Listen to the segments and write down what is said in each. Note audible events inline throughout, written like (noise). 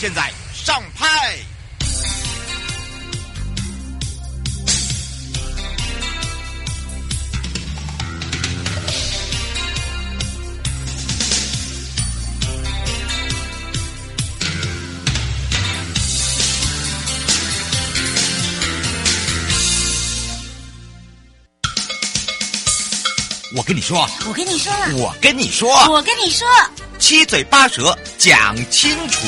现在上拍。我跟你说，我跟你说了，我跟你说，我跟你说，七嘴八舌讲清楚。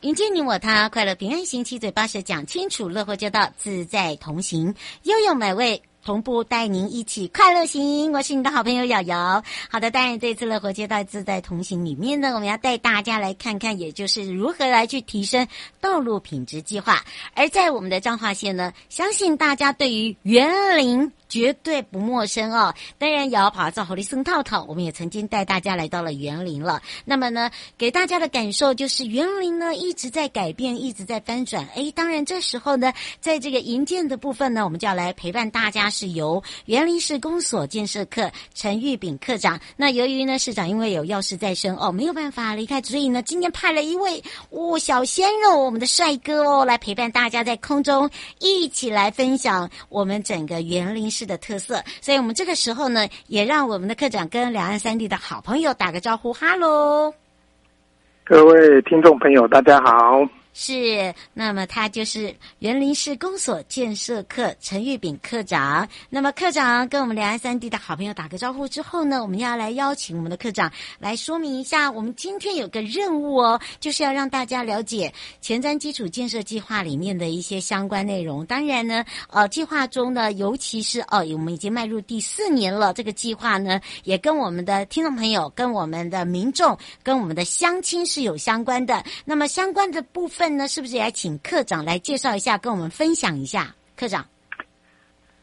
迎接你我他，快乐平安行，七嘴八舌讲清楚，乐活就到自在同行，悠悠美味同步带您一起快乐行。我是你的好朋友瑶瑶。好的，当然这次乐活街道自在同行里面呢，我们要带大家来看看，也就是如何来去提升道路品质计划。而在我们的彰化县呢，相信大家对于园林。绝对不陌生哦！当然也要跑到狐狸森套套，我们也曾经带大家来到了园林了。那么呢，给大家的感受就是园林呢一直在改变，一直在翻转。哎，当然这时候呢，在这个营建的部分呢，我们就要来陪伴大家，是由园林市公所建设课陈玉炳课长。那由于呢市长因为有要事在身哦，没有办法离开，所以呢今天派了一位哦小鲜肉，我们的帅哥哦，来陪伴大家在空中一起来分享我们整个园林市的特色，所以我们这个时候呢，也让我们的课长跟两岸三地的好朋友打个招呼，哈喽，各位听众朋友，大家好。是，那么他就是园林市公所建设课陈玉炳课长。那么课长跟我们两岸三地的好朋友打个招呼之后呢，我们要来邀请我们的课长来说明一下，我们今天有个任务哦，就是要让大家了解前瞻基础建设计划里面的一些相关内容。当然呢，呃，计划中呢，尤其是哦，我们已经迈入第四年了，这个计划呢，也跟我们的听众朋友、跟我们的民众、跟我们的乡亲是有相关的。那么相关的部分。份呢，是不是也请科长来介绍一下，跟我们分享一下？科长，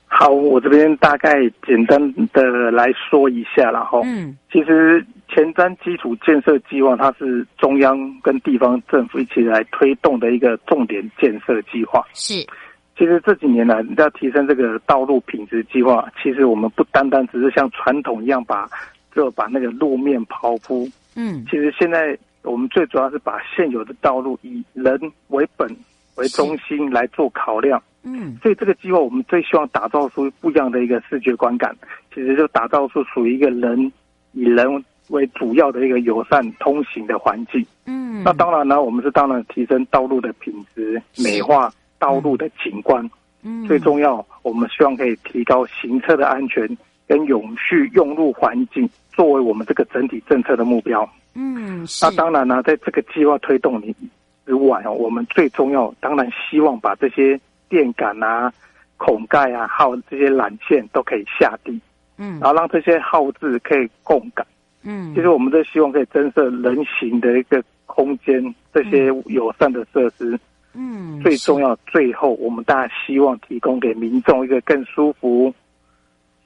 好，我这边大概简单的来说一下了哈。嗯，其实前瞻基础建设计划，它是中央跟地方政府一起来推动的一个重点建设计划。是，其实这几年来，要提升这个道路品质计划，其实我们不单单只是像传统一样把就把那个路面刨铺。嗯，其实现在。我们最主要是把现有的道路以人为本为中心来做考量，嗯，所以这个计划我们最希望打造出不一样的一个视觉观感，其实就打造出属于一个人以人为主要的一个友善通行的环境，嗯，那当然呢，我们是当然提升道路的品质，美化道路的景观，嗯，最重要，我们希望可以提高行车的安全跟永续用路环境，作为我们这个整体政策的目标。嗯，那当然呢，在这个计划推动你之外哦，我们最重要当然希望把这些电杆啊、孔盖啊，还有这些缆线都可以下地，嗯，然后让这些号志可以共感，嗯，其实我们都希望可以增设人行的一个空间，这些友善的设施，嗯，最重要，最后我们大家希望提供给民众一个更舒服、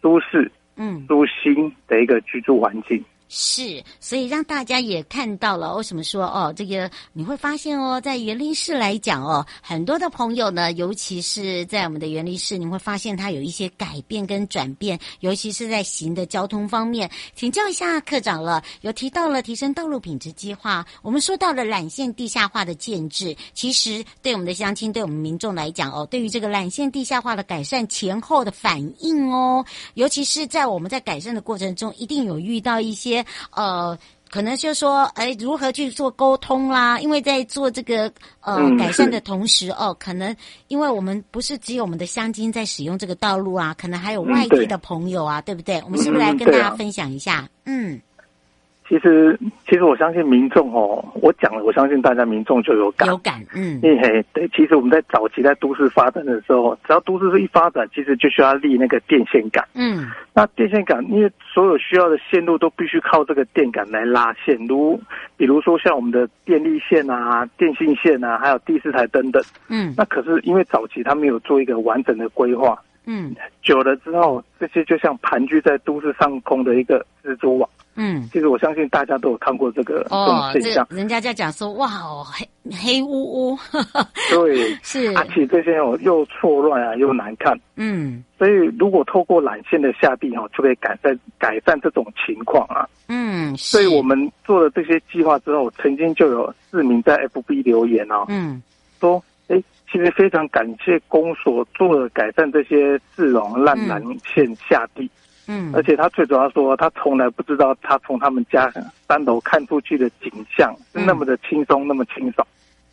舒适、嗯、舒心的一个居住环境。是，所以让大家也看到了。为什么说哦？这个你会发现哦，在园林市来讲哦，很多的朋友呢，尤其是在我们的园林市，你会发现它有一些改变跟转变，尤其是在行的交通方面。请教一下课长了，有提到了提升道路品质计划，我们说到了缆线地下化的建制，其实对我们的乡亲、对我们民众来讲哦，对于这个缆线地下化的改善前后的反应哦，尤其是在我们在改善的过程中，一定有遇到一些。呃，可能就是说，哎，如何去做沟通啦？因为在做这个呃、嗯、改善的同时，哦，可能因为我们不是只有我们的乡亲在使用这个道路啊，可能还有外地的朋友啊，嗯、对，对不对？我们是不是来跟大家分享一下？嗯。其实，其实我相信民众哦，我讲了，我相信大家民众就有感，有感，嗯，嘿嘿，对。其实我们在早期在都市发展的时候，只要都市是一发展，其实就需要立那个电线杆，嗯，那电线杆，因为所有需要的线路都必须靠这个电杆来拉线，如比如说像我们的电力线啊、电信线啊，还有第四台等等，嗯，那可是因为早期他没有做一个完整的规划，嗯，久了之后，这些就像盘踞在都市上空的一个蜘蛛网。嗯，其实我相信大家都有看过这个哦，这种现象。人家在讲说，哇哦，黑黑乌乌，对，(laughs) 是，而且这些哦又错乱啊，又难看。嗯，所以如果透过缆线的下地哈，就可以改善改善这种情况啊。嗯，所以我们做了这些计划之后，曾经就有市民在 FB 留言啊，嗯，说，哎，其实非常感谢公所做了改善这些市容烂缆线下地。嗯嗯，而且他最主要说，他从来不知道他从他们家三楼看出去的景象是那么的轻松，嗯、那么清爽。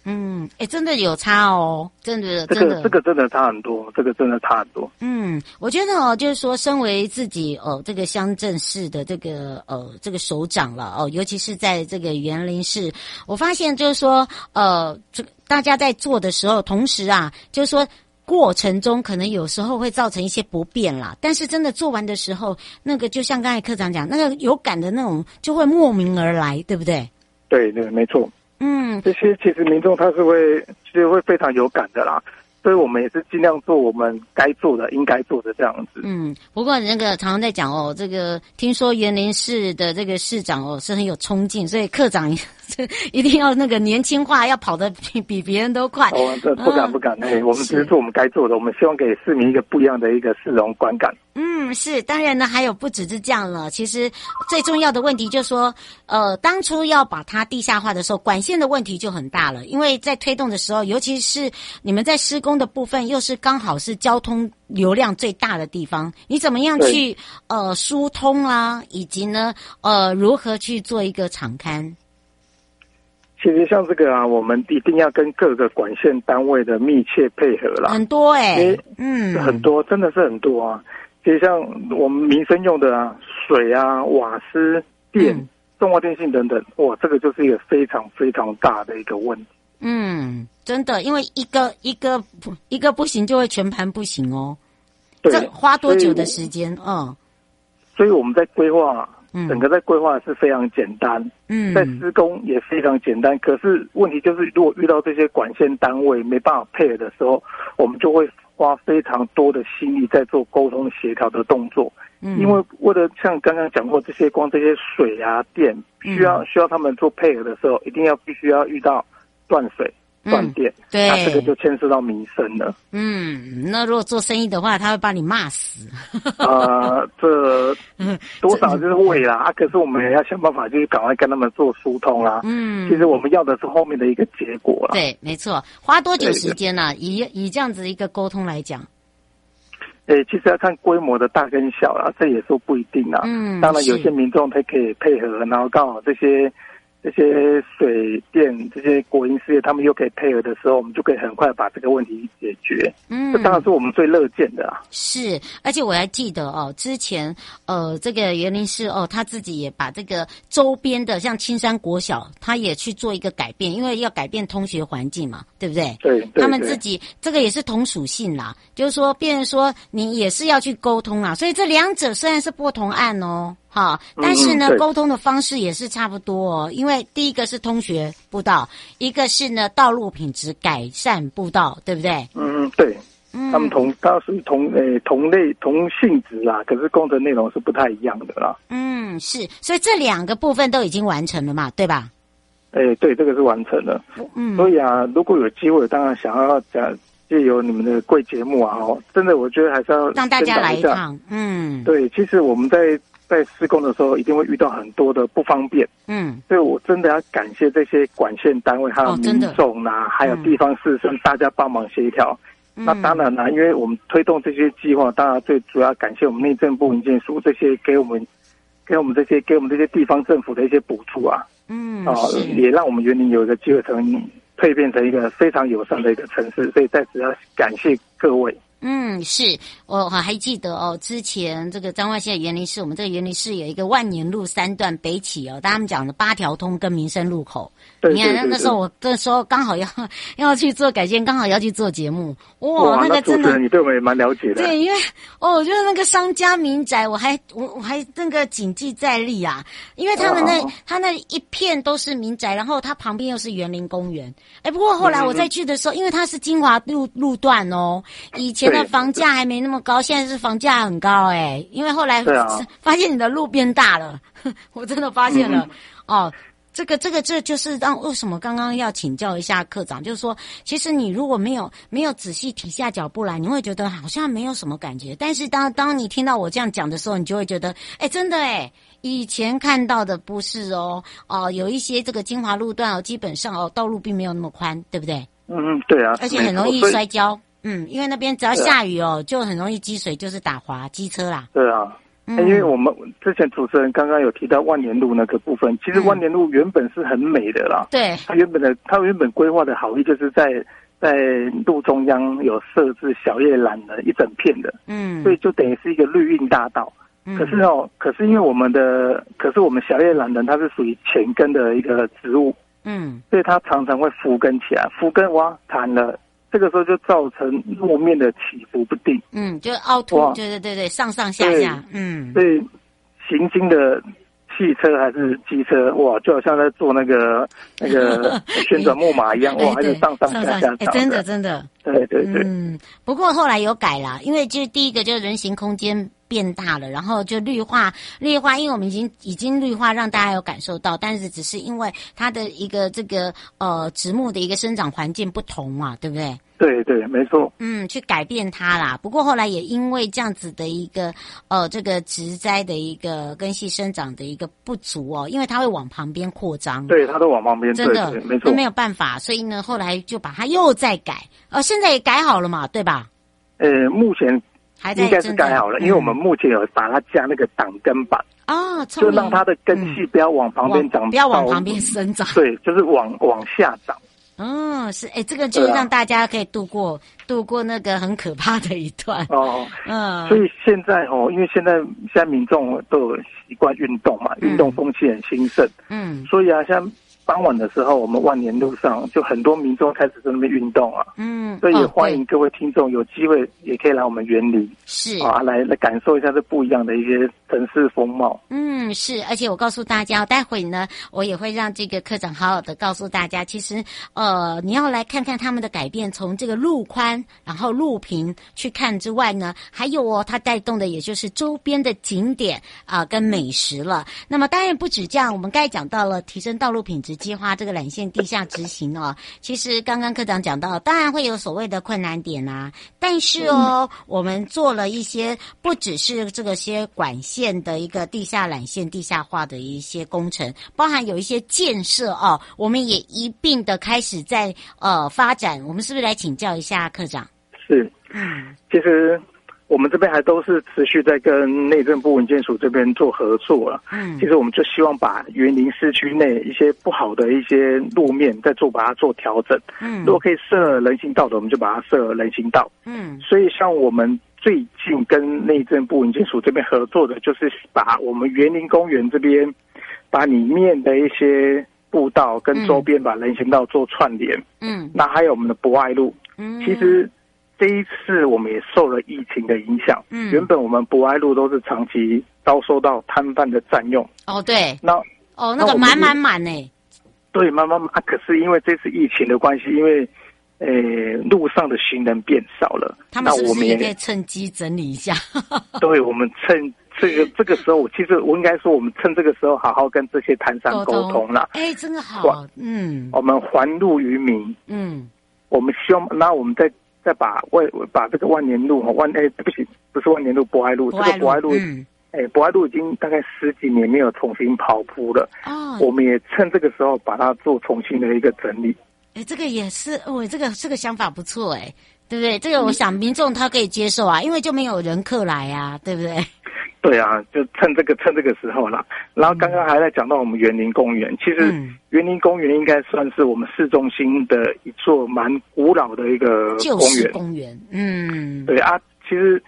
嗯，哎、欸，真的有差哦，真的，这个这个真的差很多，这个真的差很多。嗯，我觉得哦，就是说，身为自己哦，这个乡镇市的这个呃这个首长了哦，尤其是在这个园林市，我发现就是说，呃，这个大家在做的时候，同时啊，就是说。过程中可能有时候会造成一些不便啦，但是真的做完的时候，那个就像刚才科长讲，那个有感的那种就会莫名而来，对不对？对对，没错。嗯，这些其实民众他是会，其实会非常有感的啦。所以我们也是尽量做我们该做的、应该做的这样子。嗯，不过那个常常在讲哦，这个听说园林市的这个市长哦是很有冲劲，所以课长 (laughs) 一定要那个年轻化，要跑得比比别人都快。哦，这不敢不敢，哎、嗯，我们只是做我们该做的，我们希望给市民一个不一样的一个市容观感。嗯，是，当然呢，还有不只是这样了。其实最重要的问题就是说，呃，当初要把它地下化的时候，管线的问题就很大了，因为在推动的时候，尤其是你们在施工。的部分又是刚好是交通流量最大的地方，你怎么样去呃疏通啦，以及呢呃如何去做一个场勘？其实像这个啊，我们一定要跟各个管线单位的密切配合啦。很多哎、欸，嗯，很多真的是很多啊。其实像我们民生用的啊，水啊、瓦斯、电、嗯、中华电信等等，哇，这个就是一个非常非常大的一个问题。嗯，真的，因为一个一个不一个不行，就会全盘不行哦。对，这花多久的时间？嗯，所以我们在规划，整个在规划是非常简单，嗯，在施工也非常简单。可是问题就是，如果遇到这些管线单位没办法配合的时候，我们就会花非常多的心力在做沟通协调的动作。嗯，因为为了像刚刚讲过这些光这些水啊电，需要需要他们做配合的时候，一定要必须要遇到。断水、断电，嗯、对，那这个就牵涉到民生了。嗯，那如果做生意的话，他会把你骂死。(laughs) 啊、呃，这多少就是会啦。啊，可是我们也要想办法，就是赶快跟他们做疏通啦。嗯，其实我们要的是后面的一个结果啦。对，没错。花多久时间呢、啊？以以这样子一个沟通来讲，诶、欸，其实要看规模的大跟小啦，这也说不一定啦。嗯，当然有些民众他可以配合，然后刚好这些。这些水电这些国营事业，他们又可以配合的时候，我们就可以很快把这个问题解决。嗯，这当然是我们最乐见的啊。是，而且我还记得哦，之前呃，这个园林市哦，他自己也把这个周边的像青山国小，他也去做一个改变，因为要改变通学环境嘛，对不对？对，对，对。他们自己这个也是同属性啦，就是说，变成说你也是要去沟通啊，所以这两者虽然是不同案哦。好，但是呢，沟、嗯、通的方式也是差不多哦。因为第一个是通学步道，一个是呢道路品质改善步道，对不对？嗯，对。嗯，他们同，它属于同诶同类同性质啦，可是工程内容是不太一样的啦。嗯，是，所以这两个部分都已经完成了嘛，对吧？诶，对，这个是完成了。嗯，所以啊，如果有机会，当然想要讲借由你们的贵节目啊，哦，真的，我觉得还是要让大家来一趟。嗯，对，其实我们在。在施工的时候，一定会遇到很多的不方便。嗯，所以我真的要感谢这些管线单位，还有民众呐、啊哦，还有地方士绅，大家帮忙协调、嗯。那当然啦，因为我们推动这些计划，当然最主要感谢我们内政部营建署这些给我们给我们这些给我们这些地方政府的一些补助啊，嗯，啊，也让我们园林有一个机会成蜕变成一个非常友善的一个城市，所以在此要感谢各位。嗯，是我还记得哦，之前这个彰化县园林市，我们这个园林市有一个万年路三段北起哦，他们讲的八条通跟民生路口。对你看那时候我那时候刚好要要去做改建，刚好要去做节目，哇，哇那个真的，你对我们也蛮了解的。对，因为哦，我觉得那个商家民宅，我还我我还那个谨记在历啊，因为他们那他那一片都是民宅，然后它旁边又是园林公园。哎，不过后来我再去的时候，因为它是金华路路段哦，以前。现在房价还没那么高，现在是房价很高哎、欸，因为后来 (laughs) 发现你的路变大了，(laughs) 我真的发现了、嗯、哦，这个这个这就是让为什么刚刚要请教一下课长，就是说，其实你如果没有没有仔细停下脚步来，你会觉得好像没有什么感觉，但是当当你听到我这样讲的时候，你就会觉得，哎，真的哎，以前看到的不是哦哦，有一些这个精华路段哦，基本上哦道路并没有那么宽，对不对？嗯嗯，对啊，而且很容易摔跤。嗯，因为那边只要下雨哦，啊、就很容易积水，就是打滑机车啦。对啊，嗯、因为我们之前主持人刚刚有提到万年路那个部分，其实万年路原本是很美的啦。对、嗯，它原本的它原本规划的好意就是在在路中央有设置小叶兰的一整片的，嗯，所以就等于是一个绿荫大道。嗯、可是哦，可是因为我们的，可是我们小叶兰人它是属于浅根的一个植物，嗯，所以它常常会浮根起来，浮根哇弹了。这个时候就造成路面的起伏不定，嗯，就凹凸，对对对对，上上下下，嗯，所以行经的汽车还是机车，哇，就好像在坐那个 (laughs) 那个旋转木马一样，哇，还是上上下下，哎，真的真的，对对对，嗯，不过后来有改了，因为就是第一个就是人行空间。变大了，然后就绿化，绿化，因为我们已经已经绿化，让大家有感受到，但是只是因为它的一个这个呃植木的一个生长环境不同嘛，对不对？对对，没错。嗯，去改变它啦。不过后来也因为这样子的一个呃这个植栽的一个根系生长的一个不足哦，因为它会往旁边扩张。对，它都往旁边，真的没错，没有办法，所以呢，后来就把它又再改，呃，现在也改好了嘛，对吧？呃，目前。应该是改好了，因为我们目前有把它加那个挡根板哦，就让它的根系不要往旁边长，不要往旁边生长，(laughs) 对，就是往往下长。嗯，是哎，这个就是让大家可以度过度过那个很可怕的一段。哦。嗯，所以现在哦，因为现在现在民众都有习惯运动嘛，运动风气很兴盛，嗯，所以啊，像。傍晚的时候，我们万年路上就很多民众开始在那边运动啊，嗯，所以也欢迎各位听众有机会也可以来我们园林，是啊，来来感受一下这不一样的一些城市风貌。嗯，是，而且我告诉大家，待会呢，我也会让这个科长好好的告诉大家，其实呃，你要来看看他们的改变，从这个路宽，然后路平去看之外呢，还有哦，它带动的也就是周边的景点啊、呃、跟美食了。那么当然不止这样，我们刚才讲到了提升道路品质。计划这个缆线地下执行哦，其实刚刚科长讲到，当然会有所谓的困难点啊，但是哦，嗯、我们做了一些不只是这个些管线的一个地下缆线地下化的一些工程，包含有一些建设哦，我们也一并的开始在呃发展。我们是不是来请教一下科长？是，嗯，其实。我们这边还都是持续在跟内政部文件署这边做合作了。嗯，其实我们就希望把园林市区内一些不好的一些路面再做把它做调整。嗯，如果可以设人行道的，我们就把它设人行道。嗯，所以像我们最近跟内政部文件署这边合作的，就是把我们园林公园这边把里面的一些步道跟周边把人行道做串联。嗯，那还有我们的博爱路。嗯，其实。这一次我们也受了疫情的影响，嗯，原本我们博爱路都是长期遭受到摊贩的占用。哦，对，那哦，那个满满满呢？对，满满满。可是因为这次疫情的关系，因为呃路上的行人变少了，他们是不是也可以趁机整理一下？(laughs) 对，我们趁这个这个时候，其实我应该说，我们趁这个时候好好跟这些摊商沟通了。哎，真的好，嗯，我们还路于民，嗯，我们希望，那我们在。再把万把这个万年路万哎，对不起，不是万年路，博爱路，这个博爱路，嗯，哎，博爱路已经大概十几年没有重新跑铺了。哦，我们也趁这个时候把它做重新的一个整理。哎，这个也是，哦，这个这个想法不错，哎，对不对？这个我想民众他可以接受啊，因为就没有人客来啊，对不对？对啊，就趁这个趁这个时候啦。然后刚刚还在讲到我们园林公园，其实园林公园应该算是我们市中心的一座蛮古老的一个公园。公园，嗯，对啊，其实，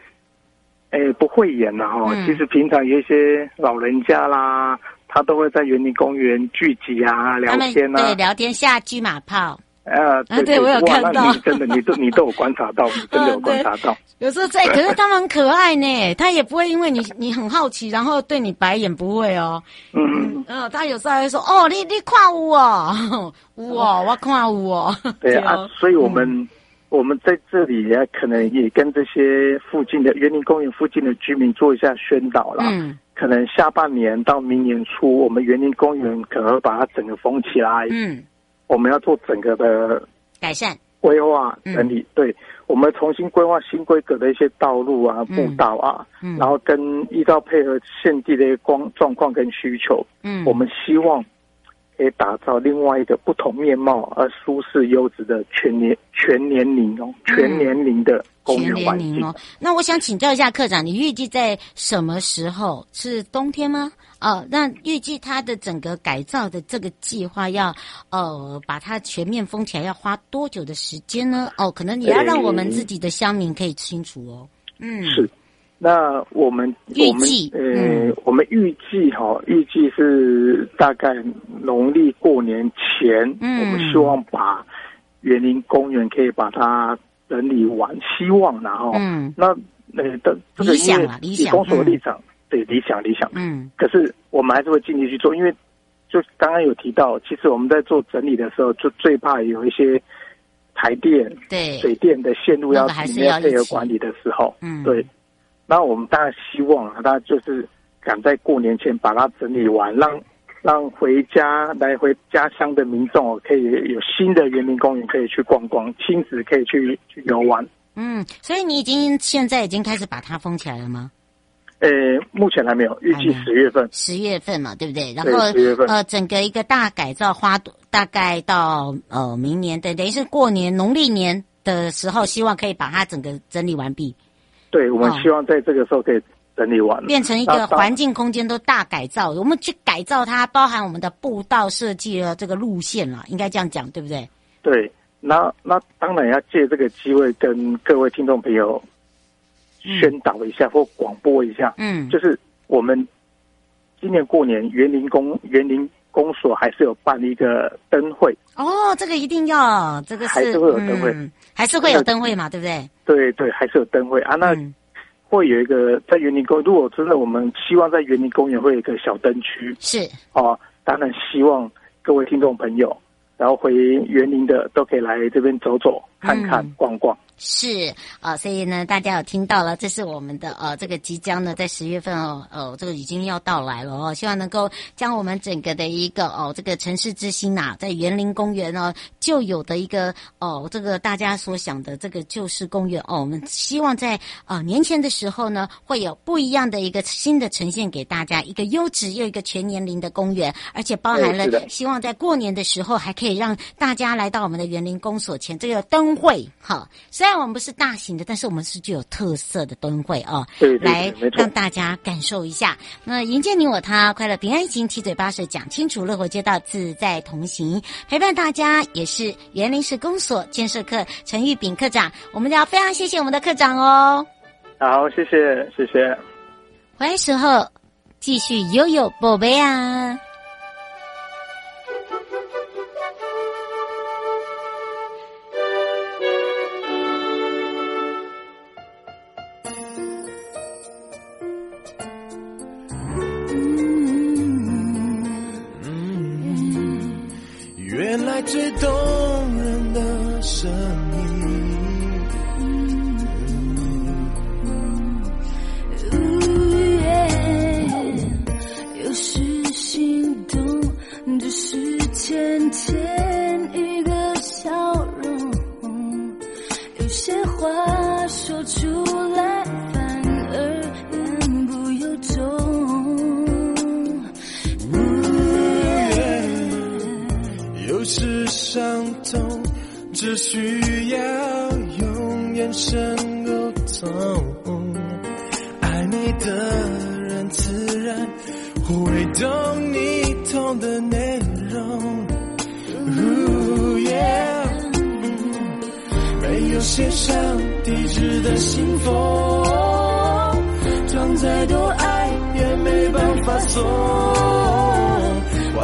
诶，不会演了哈。其实平常有一些老人家啦，他都会在园林公园聚集啊，聊天啊，对，聊天下车马炮。啊，对，对，我有看到，真的，你都你都有观察到，你 (laughs) 真的有观察到。有时候在，(laughs) 可是他们很可爱呢，他也不会因为你你很好奇，然后对你白眼，不会哦。嗯嗯，他有时候还会说：“哦，你你看我哦，哦，我看我。(laughs) ”对啊，所以我们我们在这里也可能也跟这些附近的园林公园附近的居民做一下宣导啦。嗯，可能下半年到明年初，我们园林公园可能会把它整个封起来。嗯。我们要做整个的改善。规划整理，对，我们重新规划新规格的一些道路啊、步道啊，然后跟依照配合现地的一个光状况跟需求，嗯，我们希望。可以打造另外一个不同面貌而舒适优质的全年全年龄哦，全年龄的公园环境哦。那我想请教一下课长，你预计在什么时候？是冬天吗？哦，那预计它的整个改造的这个计划要呃把它全面封起来，要花多久的时间呢？哦，可能也要让我们自己的乡民可以清楚哦。嗯，是。那我们我们，呃，嗯、我们预计哈，预计是大概农历过年前，嗯、我们希望把园林公园可以把它整理完，希望然后，嗯，那呃的这个因为以公所的立场，对理想理想，嗯，可是我们还是会尽力去做，因为就刚刚有提到，其实我们在做整理的时候，就最怕有一些台电、对。水电的线路要里面配合管理的时候，嗯，对。那我们当然希望，他就是赶在过年前把它整理完，让让回家来回家乡的民众可以有新的园林公园可以去逛逛，亲子可以去去游玩。嗯，所以你已经现在已经开始把它封起来了吗？呃，目前还没有，预计十月份。十月份嘛，对不对？然后十月份呃，整个一个大改造花大概到呃明年等，等于是过年农历年的时候，希望可以把它整个整理完毕。对，我们希望在这个时候可以整理完，变成一个环境空间都大改造。我们去改造它，包含我们的步道设计的这个路线了，应该这样讲，对不对？对，那那当然要借这个机会跟各位听众朋友宣导一下，嗯、或广播一下。嗯，就是我们今年过年园林公园林公所还是有办一个灯会。哦，这个一定要，这个是还是会有灯会。嗯还是会有灯会嘛，对不对？对对，还是有灯会啊。那会有一个在园林公，如果真的我们希望在园林公园会有一个小灯区，是哦。当然希望各位听众朋友，然后回园林的都可以来这边走走、看看、逛逛。是啊、呃，所以呢，大家有听到了，这是我们的呃，这个即将呢，在十月份哦，呃，这个已经要到来了哦，希望能够将我们整个的一个哦，这个城市之星呐、啊，在园林公园哦，旧有的一个哦，这个大家所想的这个旧式公园哦，我们希望在啊、呃、年前的时候呢，会有不一样的一个新的呈现给大家，一个优质又一个全年龄的公园，而且包含了希望在过年的时候还可以让大家来到我们的园林公所前这个灯会哈，虽然。我们不是大型的，但是我们是具有特色的灯会哦，对，对，对，来让大家感受一下。那迎接你我他，快乐平安行，七嘴八舌讲清楚，乐活街道自在同行，陪伴大家也是园林市公所建设课陈玉炳课长。我们要非常谢谢我们的课长哦。好，谢谢，谢谢。回来时候继续悠悠宝贝啊。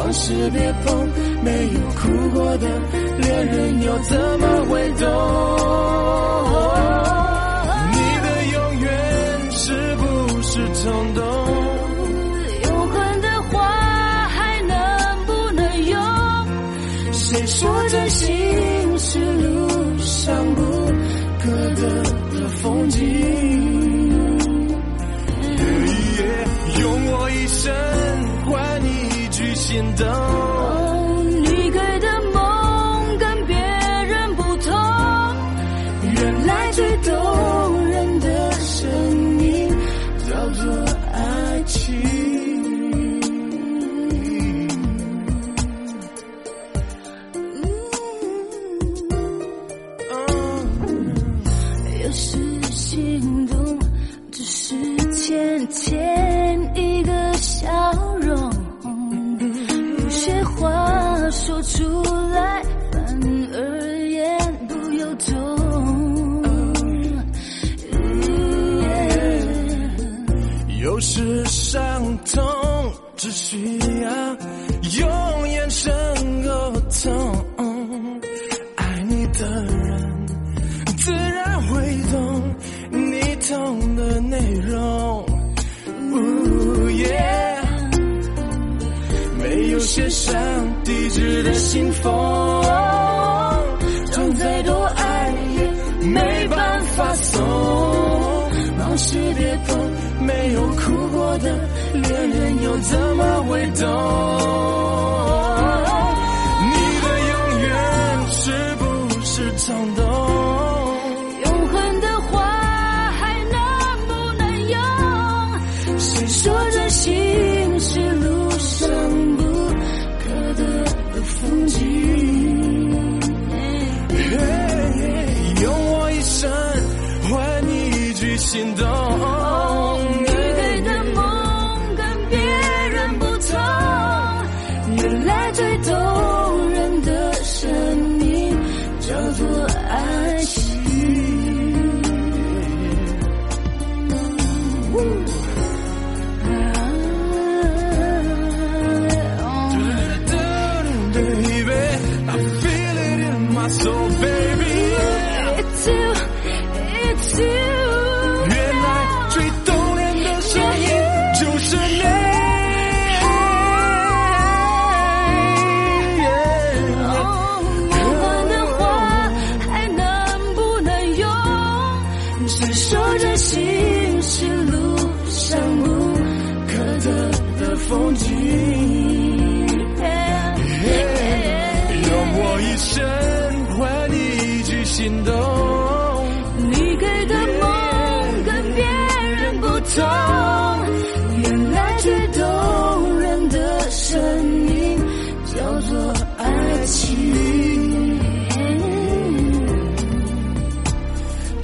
往事别碰，没有哭过的恋人又怎么会懂？走你给的梦跟别人不同原来最动人的声音叫做爱情有时心动只是浅浅。出址的信封，装再多爱也没办法送。往事别碰，没有哭过的恋人又怎么会懂？你的永远是不是冲动？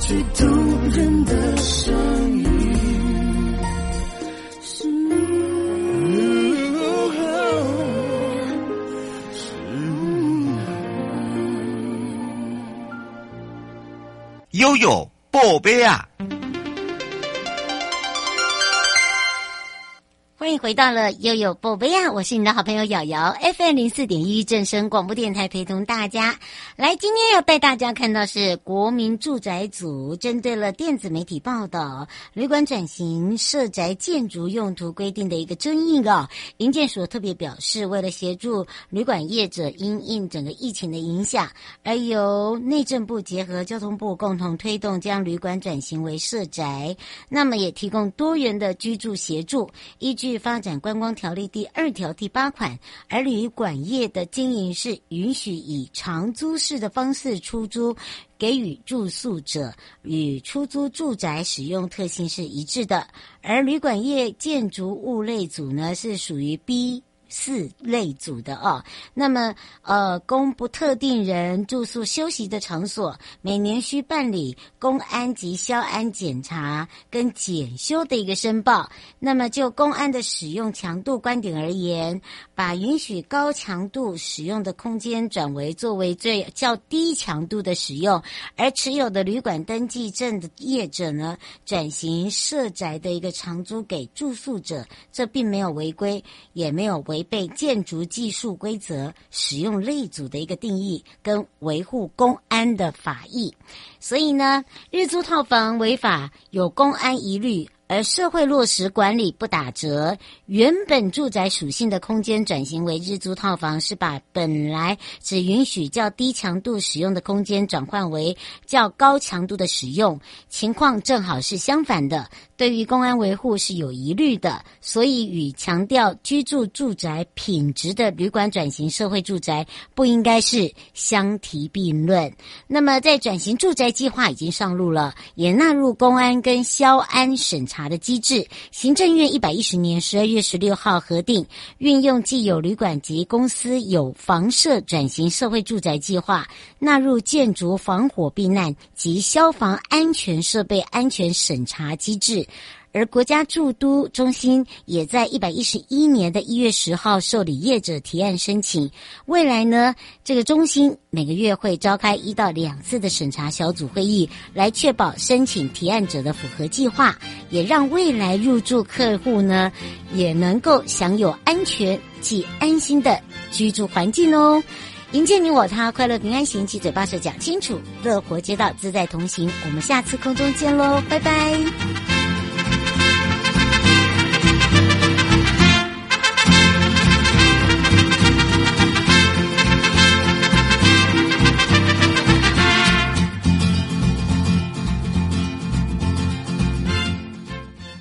最动人的声音是悠悠宝贝啊。欢迎回到了悠悠宝贝呀，我是你的好朋友瑶瑶，FM 零四点一正声广播电台，陪同大家来。今天要带大家看到是国民住宅组针对了电子媒体报道旅馆转型设宅建筑用途规定的一个争议哦。营建署特别表示，为了协助旅馆业者因应整个疫情的影响，而由内政部结合交通部共同推动将旅馆转型为设宅，那么也提供多元的居住协助，依据。发展观光条例第二条第八款，而旅馆业的经营是允许以长租式的方式出租，给予住宿者与出租住宅使用特性是一致的。而旅馆业建筑物类组呢，是属于 B 四类组的哦。那么，呃，供不特定人住宿休息的场所，每年需办理公安及消安检查跟检修的一个申报。那么，就公安的使用强度观点而言，把允许高强度使用的空间转为作为最较低强度的使用，而持有的旅馆登记证的业者呢，转型设宅的一个长租给住宿者，这并没有违规，也没有违被建筑技术规则、使用类组的一个定义跟维护公安的法益。所以呢，日租套房违法有公安疑虑。而社会落实管理不打折，原本住宅属性的空间转型为日租套房，是把本来只允许较低强度使用的空间转换为较高强度的使用，情况正好是相反的。对于公安维护是有疑虑的，所以与强调居住住宅品质的旅馆转型社会住宅不应该是相提并论。那么，在转型住宅计划已经上路了，也纳入公安跟消安审查的机制。行政院一百一十年十二月十六号核定，运用既有旅馆及公司有房舍转型社会住宅计划，纳入建筑防火避难及消防安全设备安全审查机制。而国家住都中心也在一百一十一年的一月十号受理业者提案申请。未来呢，这个中心每个月会召开一到两次的审查小组会议，来确保申请提案者的符合计划，也让未来入住客户呢也能够享有安全及安心的居住环境哦。迎接你我他，快乐平安行，七嘴八舌讲清楚，乐活街道自在同行。我们下次空中见喽，拜拜。